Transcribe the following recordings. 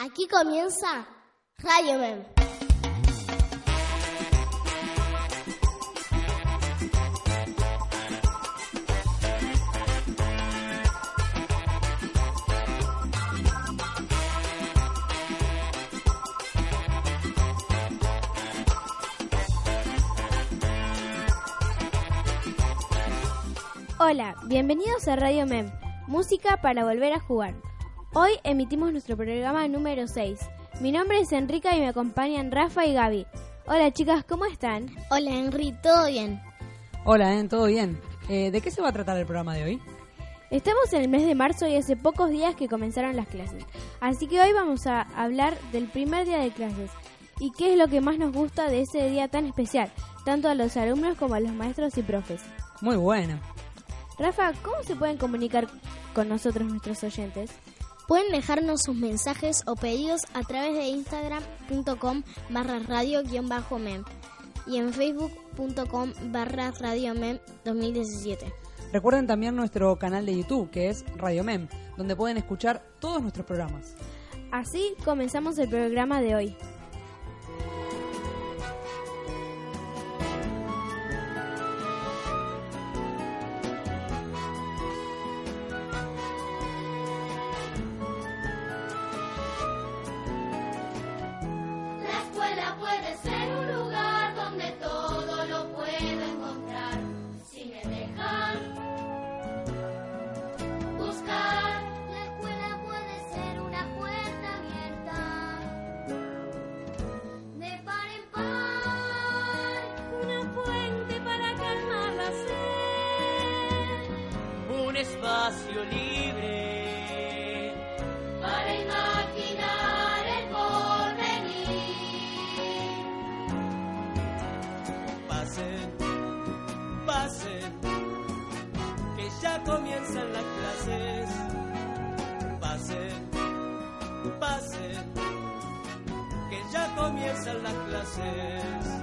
Aquí comienza Radio Mem. Hola, bienvenidos a Radio Mem, música para volver a jugar. Hoy emitimos nuestro programa número 6. Mi nombre es Enrica y me acompañan Rafa y Gaby. Hola chicas, ¿cómo están? Hola Henry, ¿todo bien? Hola, ¿eh? ¿todo bien? Eh, ¿De qué se va a tratar el programa de hoy? Estamos en el mes de marzo y hace pocos días que comenzaron las clases. Así que hoy vamos a hablar del primer día de clases y qué es lo que más nos gusta de ese día tan especial, tanto a los alumnos como a los maestros y profes. Muy bueno. Rafa, ¿cómo se pueden comunicar con nosotros nuestros oyentes? Pueden dejarnos sus mensajes o pedidos a través de instagram.com barra radio-mem y en facebook.com barra radio-mem 2017. Recuerden también nuestro canal de YouTube, que es Radio Mem, donde pueden escuchar todos nuestros programas. Así comenzamos el programa de hoy. Comienzan las clases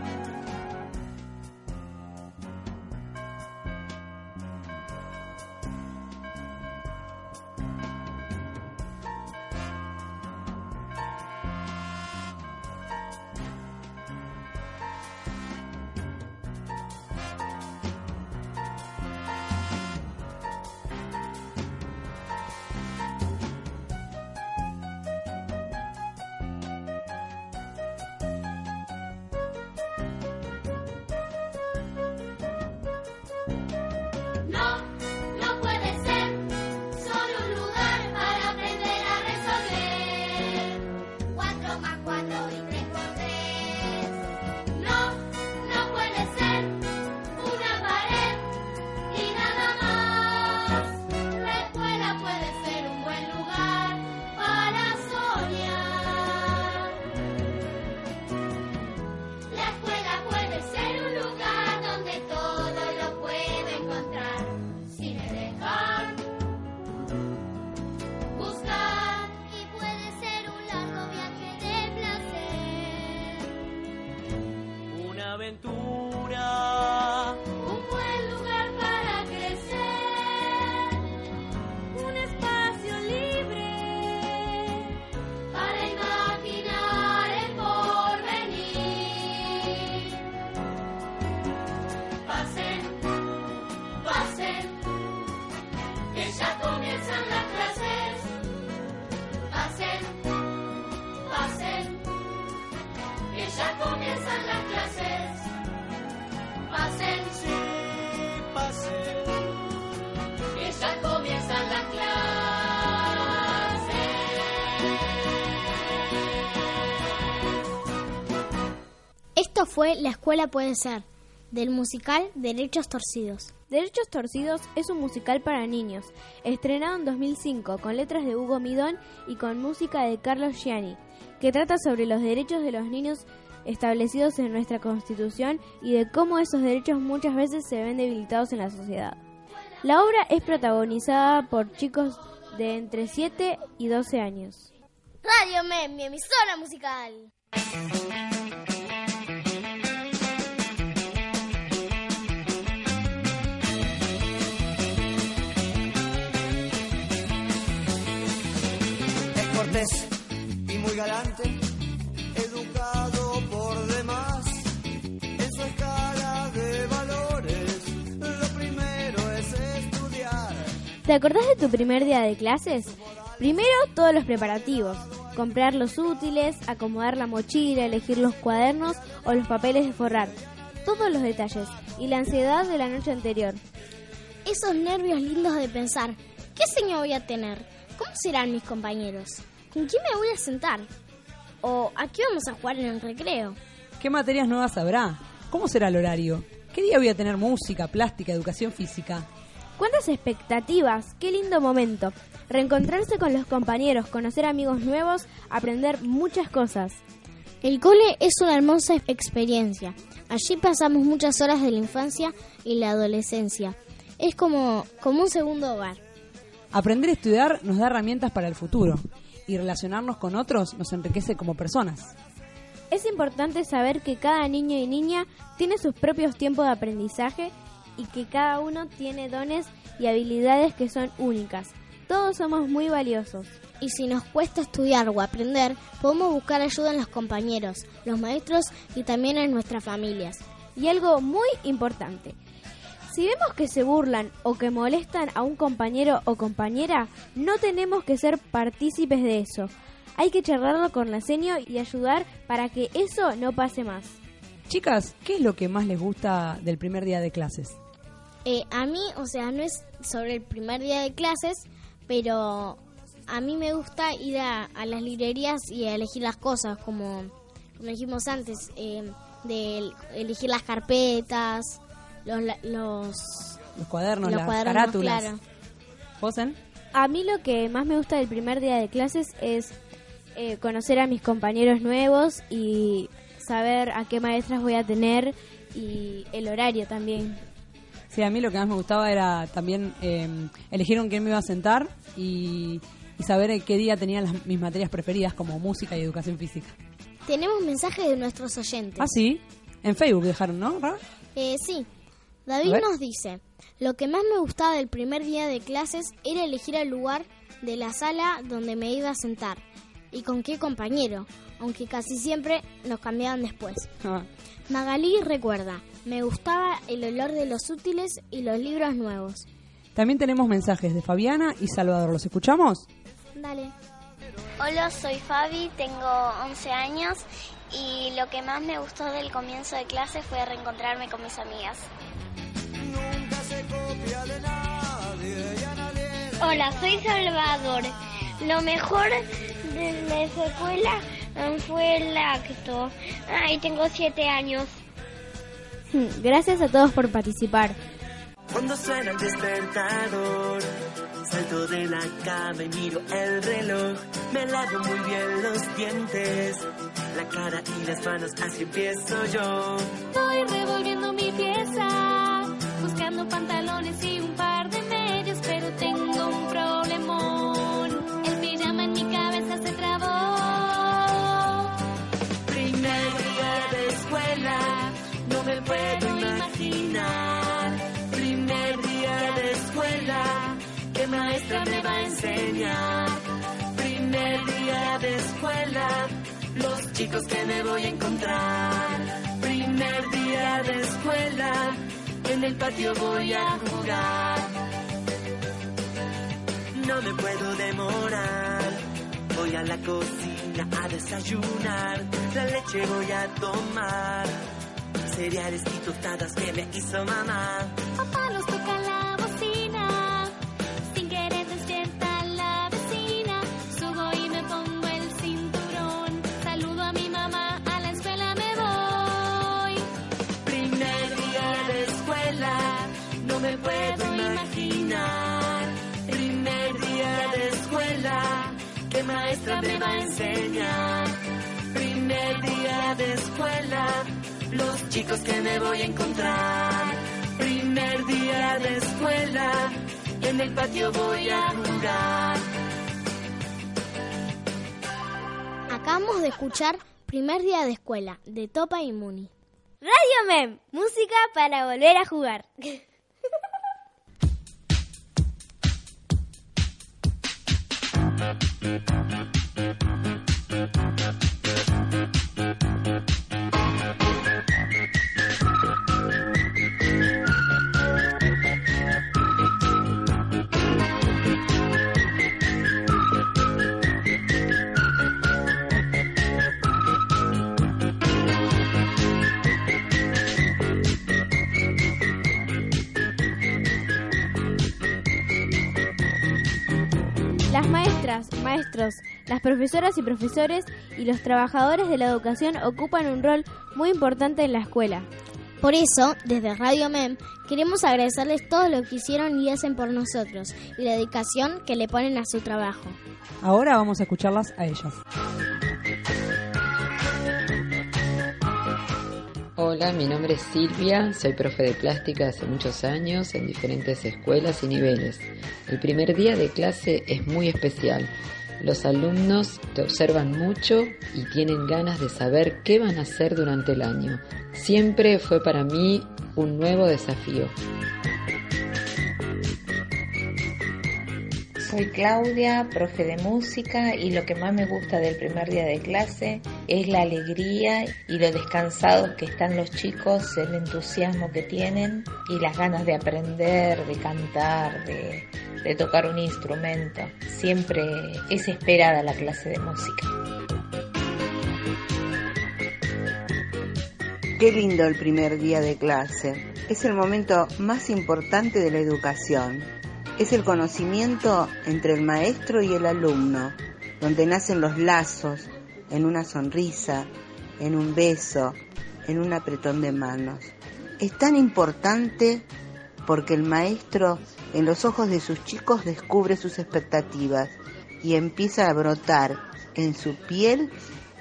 aventura Esto fue La Escuela Puede Ser, del musical Derechos Torcidos. Derechos Torcidos es un musical para niños, estrenado en 2005 con letras de Hugo Midón y con música de Carlos Gianni, que trata sobre los derechos de los niños establecidos en nuestra Constitución y de cómo esos derechos muchas veces se ven debilitados en la sociedad. La obra es protagonizada por chicos de entre 7 y 12 años. Radio Mem, mi emisora musical. Es cortés ¿Te acordás de tu primer día de clases? Primero todos los preparativos, comprar los útiles, acomodar la mochila, elegir los cuadernos o los papeles de forrar, todos los detalles y la ansiedad de la noche anterior. Esos nervios lindos de pensar, ¿qué señor voy a tener? ¿Cómo serán mis compañeros? ¿Con quién me voy a sentar? ¿O a qué vamos a jugar en el recreo? ¿Qué materias nuevas habrá? ¿Cómo será el horario? ¿Qué día voy a tener música, plástica, educación física? ¿Cuántas expectativas? ¡Qué lindo momento! Reencontrarse con los compañeros, conocer amigos nuevos, aprender muchas cosas. El cole es una hermosa experiencia. Allí pasamos muchas horas de la infancia y la adolescencia. Es como, como un segundo hogar. Aprender a estudiar nos da herramientas para el futuro y relacionarnos con otros nos enriquece como personas. Es importante saber que cada niño y niña tiene sus propios tiempos de aprendizaje y que cada uno tiene dones y habilidades que son únicas. Todos somos muy valiosos. Y si nos cuesta estudiar o aprender, podemos buscar ayuda en los compañeros, los maestros y también en nuestras familias. Y algo muy importante. Si vemos que se burlan o que molestan a un compañero o compañera, no tenemos que ser partícipes de eso. Hay que charlarlo con la seño y ayudar para que eso no pase más. Chicas, ¿qué es lo que más les gusta del primer día de clases? Eh, a mí, o sea, no es sobre el primer día de clases, pero a mí me gusta ir a, a las librerías y a elegir las cosas, como, como dijimos antes, eh, de el- elegir las carpetas, los, la- los, Los cuadernos, los las cuadernos, carátulas. claro. A mí lo que más me gusta del primer día de clases es eh, conocer a mis compañeros nuevos y saber a qué maestras voy a tener y el horario también. Sí, a mí lo que más me gustaba era también eh, elegir con quién me iba a sentar y, y saber en qué día tenía las- mis materias preferidas como música y educación física. Tenemos mensajes de nuestros oyentes. Ah, sí. En Facebook dejaron, ¿no? Ra? Eh, sí. David nos dice, lo que más me gustaba del primer día de clases era elegir el lugar de la sala donde me iba a sentar y con qué compañero, aunque casi siempre nos cambiaban después. Ah, Magalí recuerda, me gustaba el olor de los útiles y los libros nuevos. También tenemos mensajes de Fabiana y Salvador. ¿Los escuchamos? Dale. Hola, soy Fabi, tengo 11 años y lo que más me gustó del comienzo de clase fue reencontrarme con mis amigas. Nunca se copia de nadie y a nadie Hola, soy Salvador. Lo mejor de la escuela fue el acto. Ay, tengo 7 años. Gracias a todos por participar. Cuando suena el despertador, salto de la cama y miro el reloj. Me lavo muy bien los dientes, la cara y las manos, así empiezo yo. Voy revolviendo mi pieza, buscando pantalones y Primer día de escuela, los chicos que me voy a encontrar. Primer día de escuela, en el patio voy a jugar. No me puedo demorar. Voy a la cocina a desayunar. La leche voy a tomar. Cereales y tostadas que me hizo mamá. Maestra me va a enseñar. Primer día de escuela, los chicos que me voy a encontrar. Primer día de escuela, en el patio voy a jugar. Acabamos de escuchar Primer día de escuela de Topa y Muni. Radio Mem, música para volver a jugar. Las maestros, las profesoras y profesores y los trabajadores de la educación ocupan un rol muy importante en la escuela. Por eso, desde Radio MEM, queremos agradecerles todo lo que hicieron y hacen por nosotros y la dedicación que le ponen a su trabajo. Ahora vamos a escucharlas a ellas. Hola, mi nombre es Silvia, soy profe de plástica hace muchos años en diferentes escuelas y niveles. El primer día de clase es muy especial. Los alumnos te observan mucho y tienen ganas de saber qué van a hacer durante el año. Siempre fue para mí un nuevo desafío. Soy Claudia, profe de música y lo que más me gusta del primer día de clase es la alegría y lo descansados que están los chicos, el entusiasmo que tienen y las ganas de aprender, de cantar, de, de tocar un instrumento. Siempre es esperada la clase de música. Qué lindo el primer día de clase. Es el momento más importante de la educación. Es el conocimiento entre el maestro y el alumno, donde nacen los lazos en una sonrisa, en un beso, en un apretón de manos. Es tan importante porque el maestro en los ojos de sus chicos descubre sus expectativas y empieza a brotar en su piel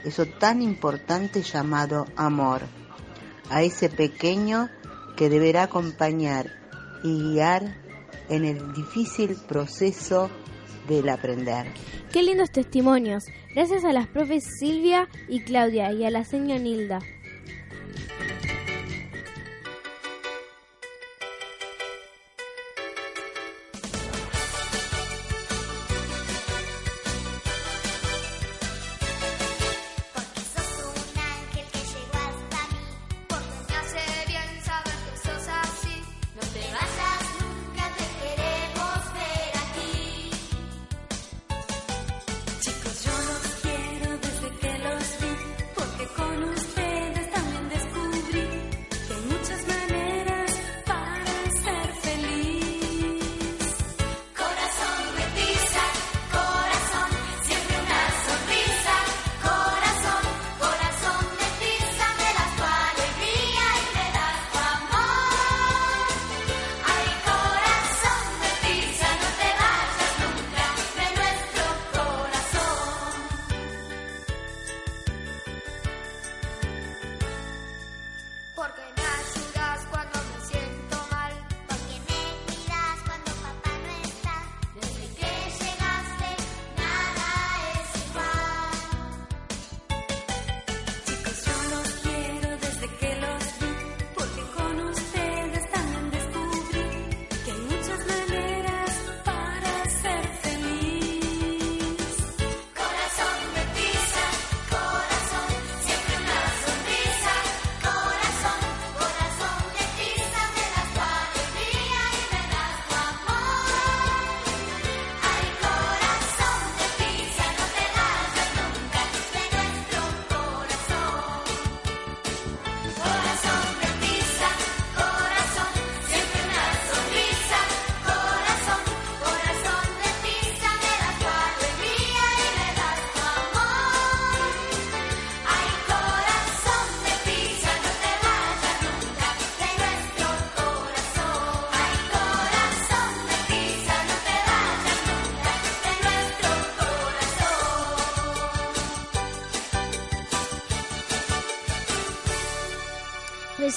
eso tan importante llamado amor, a ese pequeño que deberá acompañar y guiar en el difícil proceso del aprender. Qué lindos testimonios. Gracias a las profes Silvia y Claudia y a la señora Nilda.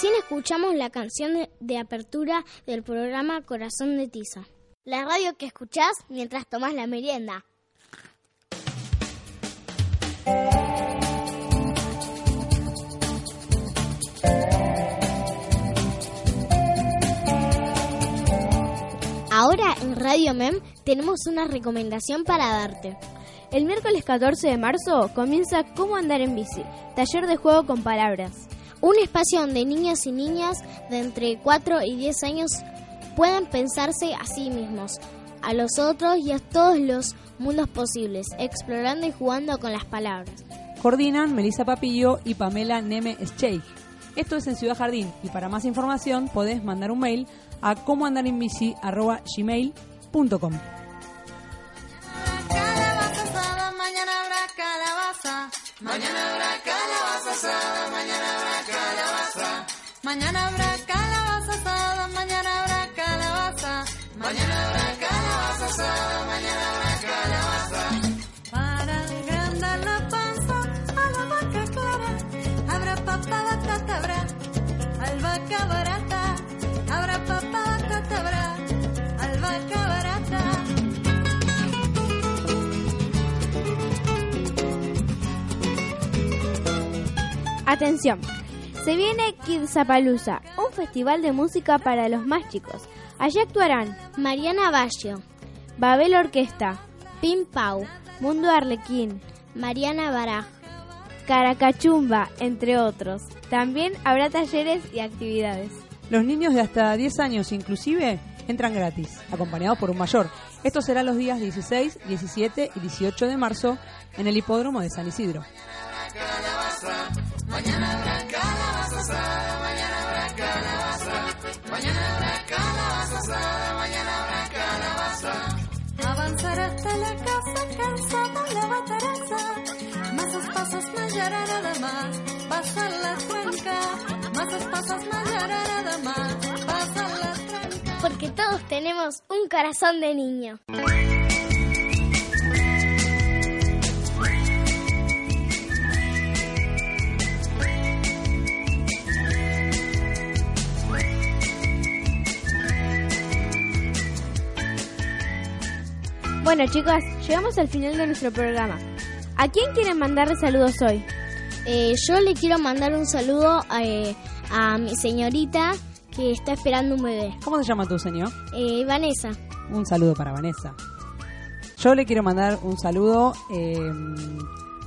Recién escuchamos la canción de, de apertura del programa Corazón de Tiza. La radio que escuchás mientras tomás la merienda. Ahora en Radio Mem tenemos una recomendación para darte. El miércoles 14 de marzo comienza Cómo andar en bici, taller de juego con palabras. Un espacio donde niños y niñas de entre 4 y 10 años pueden pensarse a sí mismos, a los otros y a todos los mundos posibles, explorando y jugando con las palabras. Coordinan Melissa Papillo y Pamela Neme Scheich. Esto es en Ciudad Jardín y para más información podés mandar un mail a comoandarinbici.gmail.com Calabaza asada, mañana habrá calabaza. Mañana habrá calabaza asada, mañana habrá calabaza. Mañana habrá calabaza asada, mañana habrá calabaza. Mañana habrá calabaza asada, mañana habrá calabaza. Para agrandar la panza a la vaca clara, habrá papa, batata, habrá albahaca barata. Habrá papa, batata, habrá albahaca barata. Atención, se viene Kidsapalooza, un festival de música para los más chicos. Allí actuarán Mariana Baggio, Babel Orquesta, Pim Pau, Mundo Arlequín, Mariana Baraj, Caracachumba, entre otros. También habrá talleres y actividades. Los niños de hasta 10 años inclusive entran gratis, acompañados por un mayor. Esto será los días 16, 17 y 18 de marzo en el hipódromo de San Isidro. La casa cansado la bataraza. Más pasos más hará nada más. Pasar la tranca. Más pasos más hará nada más. Pasar la tranca. porque todos tenemos un corazón de niño. Bueno chicas, llegamos al final de nuestro programa. ¿A quién quieren mandarle saludos hoy? Eh, yo le quiero mandar un saludo eh, a mi señorita que está esperando un bebé. ¿Cómo se llama tu señor? Eh, Vanessa. Un saludo para Vanessa. Yo le quiero mandar un saludo eh,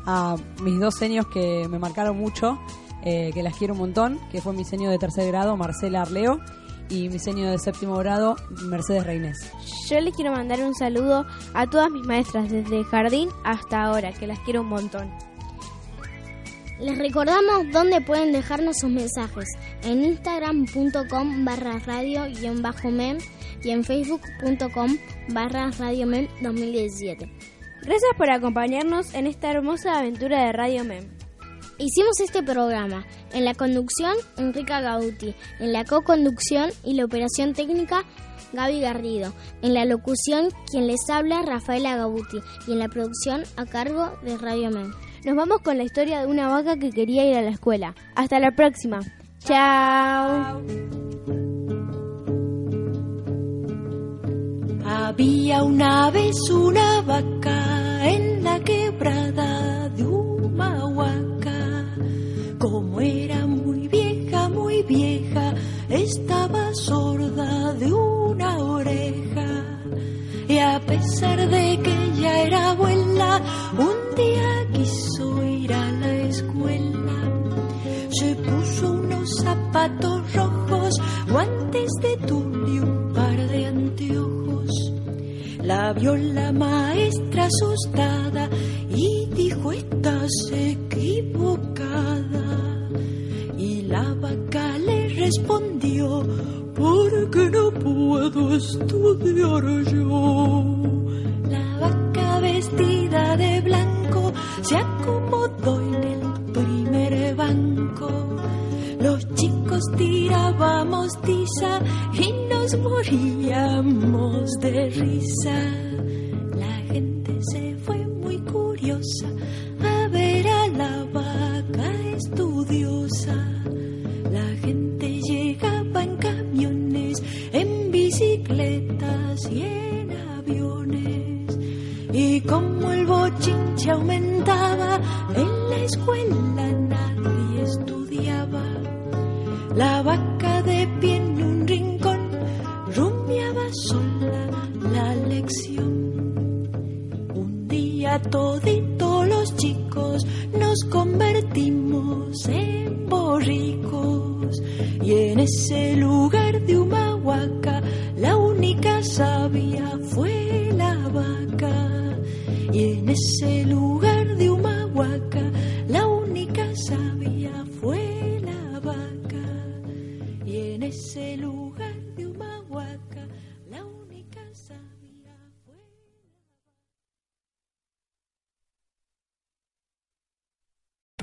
a mis dos seños que me marcaron mucho, eh, que las quiero un montón, que fue mi seño de tercer grado, Marcela Arleo, y mi seño de séptimo grado, Mercedes Reynés. Yo les quiero mandar un saludo a todas mis maestras desde jardín hasta ahora, que las quiero un montón. Les recordamos dónde pueden dejarnos sus mensajes. En instagram.com barra radio guion bajo mem y en facebook.com barra radio mem 2017. Gracias por acompañarnos en esta hermosa aventura de Radio Mem. Hicimos este programa en la conducción Enrica Gauti, en la co-conducción y la operación técnica Gaby Garrido, en la locución quien les habla Rafaela Gauti y en la producción a cargo de Radio Mem. Nos vamos con la historia de una vaca que quería ir a la escuela. Hasta la próxima. Chao. Había una vez una vaca pesar de que ya era abuela, un día quiso ir a la escuela. Se puso unos zapatos rojos, guantes de tul y un par de anteojos. La vio la maestra asustada y dijo estás equivocada. Y la vaca le respondió porque no puedo estudiar yo. tomábamos tiza y nos moríamos de risa. La gente se fue muy curiosa a ver a la vaca estudiosa. La gente llegaba en camiones, en bicicletas y en aviones. Y como el bochinche aumentaba, en la escuela nadie estudiaba. La vaca todito los chicos nos convertimos en borricos y en ese lugar de Humahuaca la única sabia fue la vaca. Y en ese lugar de Humahuaca la única sabia fue la vaca. Y en ese lugar de Humahuaca